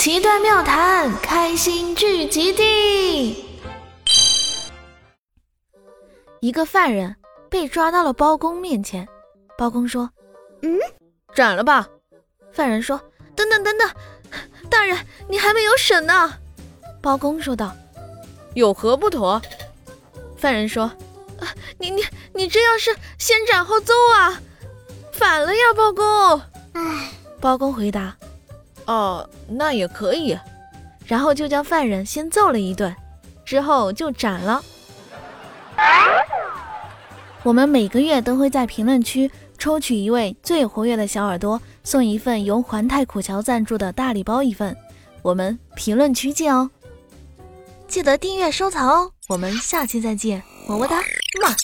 奇端妙谈，开心聚集地。一个犯人被抓到了包公面前，包公说：“嗯，斩了吧。”犯人说：“等等等等，大人，你还没有审呢。”包公说道：“有何不妥？”犯人说：“啊，你你你这要是先斩后奏啊，反了呀，包公。”唉，包公回答。哦，那也可以。然后就将犯人先揍了一顿，之后就斩了。我们每个月都会在评论区抽取一位最活跃的小耳朵，送一份由环泰苦荞赞助的大礼包一份。我们评论区见哦！记得订阅收藏哦！我们下期再见，么么哒，么。